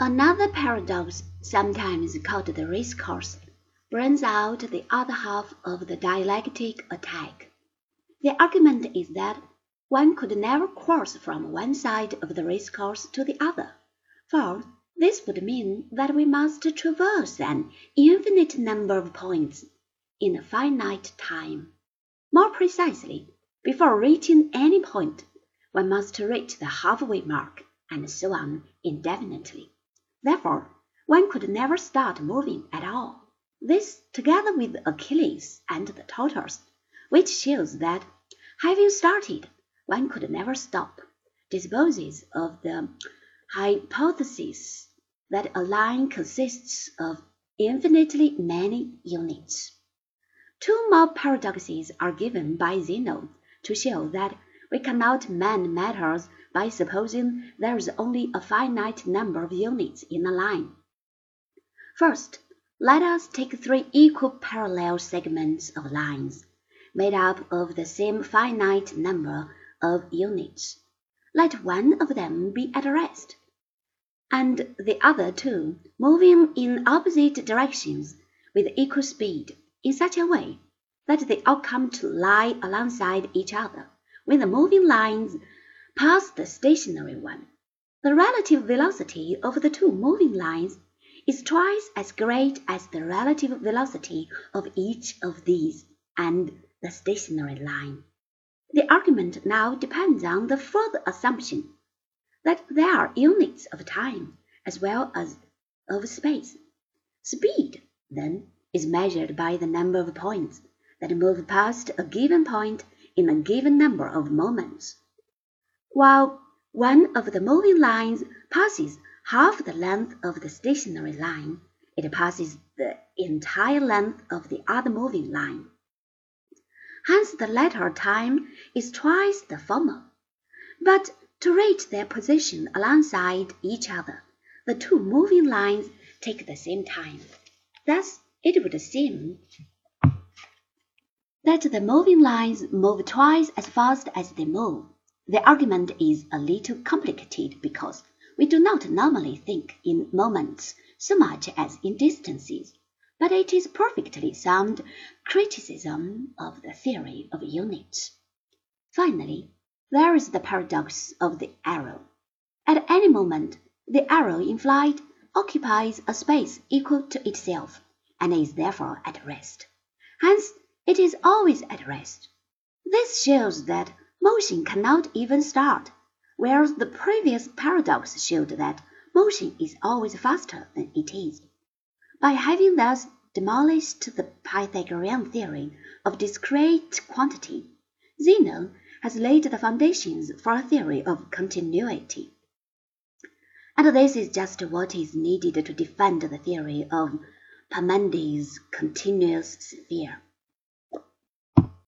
Another paradox, sometimes called the race course, brings out the other half of the dialectic attack. The argument is that one could never cross from one side of the race course to the other, for this would mean that we must traverse an infinite number of points in a finite time. More precisely, before reaching any point, one must reach the halfway mark, and so on indefinitely. Therefore, one could never start moving at all. This, together with Achilles and the tortoise, which shows that, having started, one could never stop, disposes of the hypothesis that a line consists of infinitely many units. Two more paradoxes are given by Zeno to show that we cannot mend matters by supposing there is only a finite number of units in a line. First, let us take three equal parallel segments of lines, made up of the same finite number of units. Let one of them be at rest, and the other two moving in opposite directions with equal speed in such a way that they all come to lie alongside each other when the moving lines pass the stationary one. The relative velocity of the two moving lines is twice as great as the relative velocity of each of these and the stationary line. The argument now depends on the further assumption that there are units of time as well as of space. Speed, then, is measured by the number of points that move past a given point in a given number of moments. While one of the moving lines passes half the length of the stationary line, it passes the entire length of the other moving line. Hence the latter time is twice the former. But to reach their position alongside each other, the two moving lines take the same time. Thus it would seem that the moving lines move twice as fast as they move. The argument is a little complicated because we do not normally think in moments so much as in distances, but it is perfectly sound criticism of the theory of units. Finally, there is the paradox of the arrow. At any moment, the arrow in flight occupies a space equal to itself, and is therefore at rest. Hence it is always at rest. This shows that motion cannot even start, whereas the previous paradox showed that motion is always faster than it is. By having thus demolished the Pythagorean theory of discrete quantity, Zeno has laid the foundations for a theory of continuity. And this is just what is needed to defend the theory of Parmenides' continuous sphere.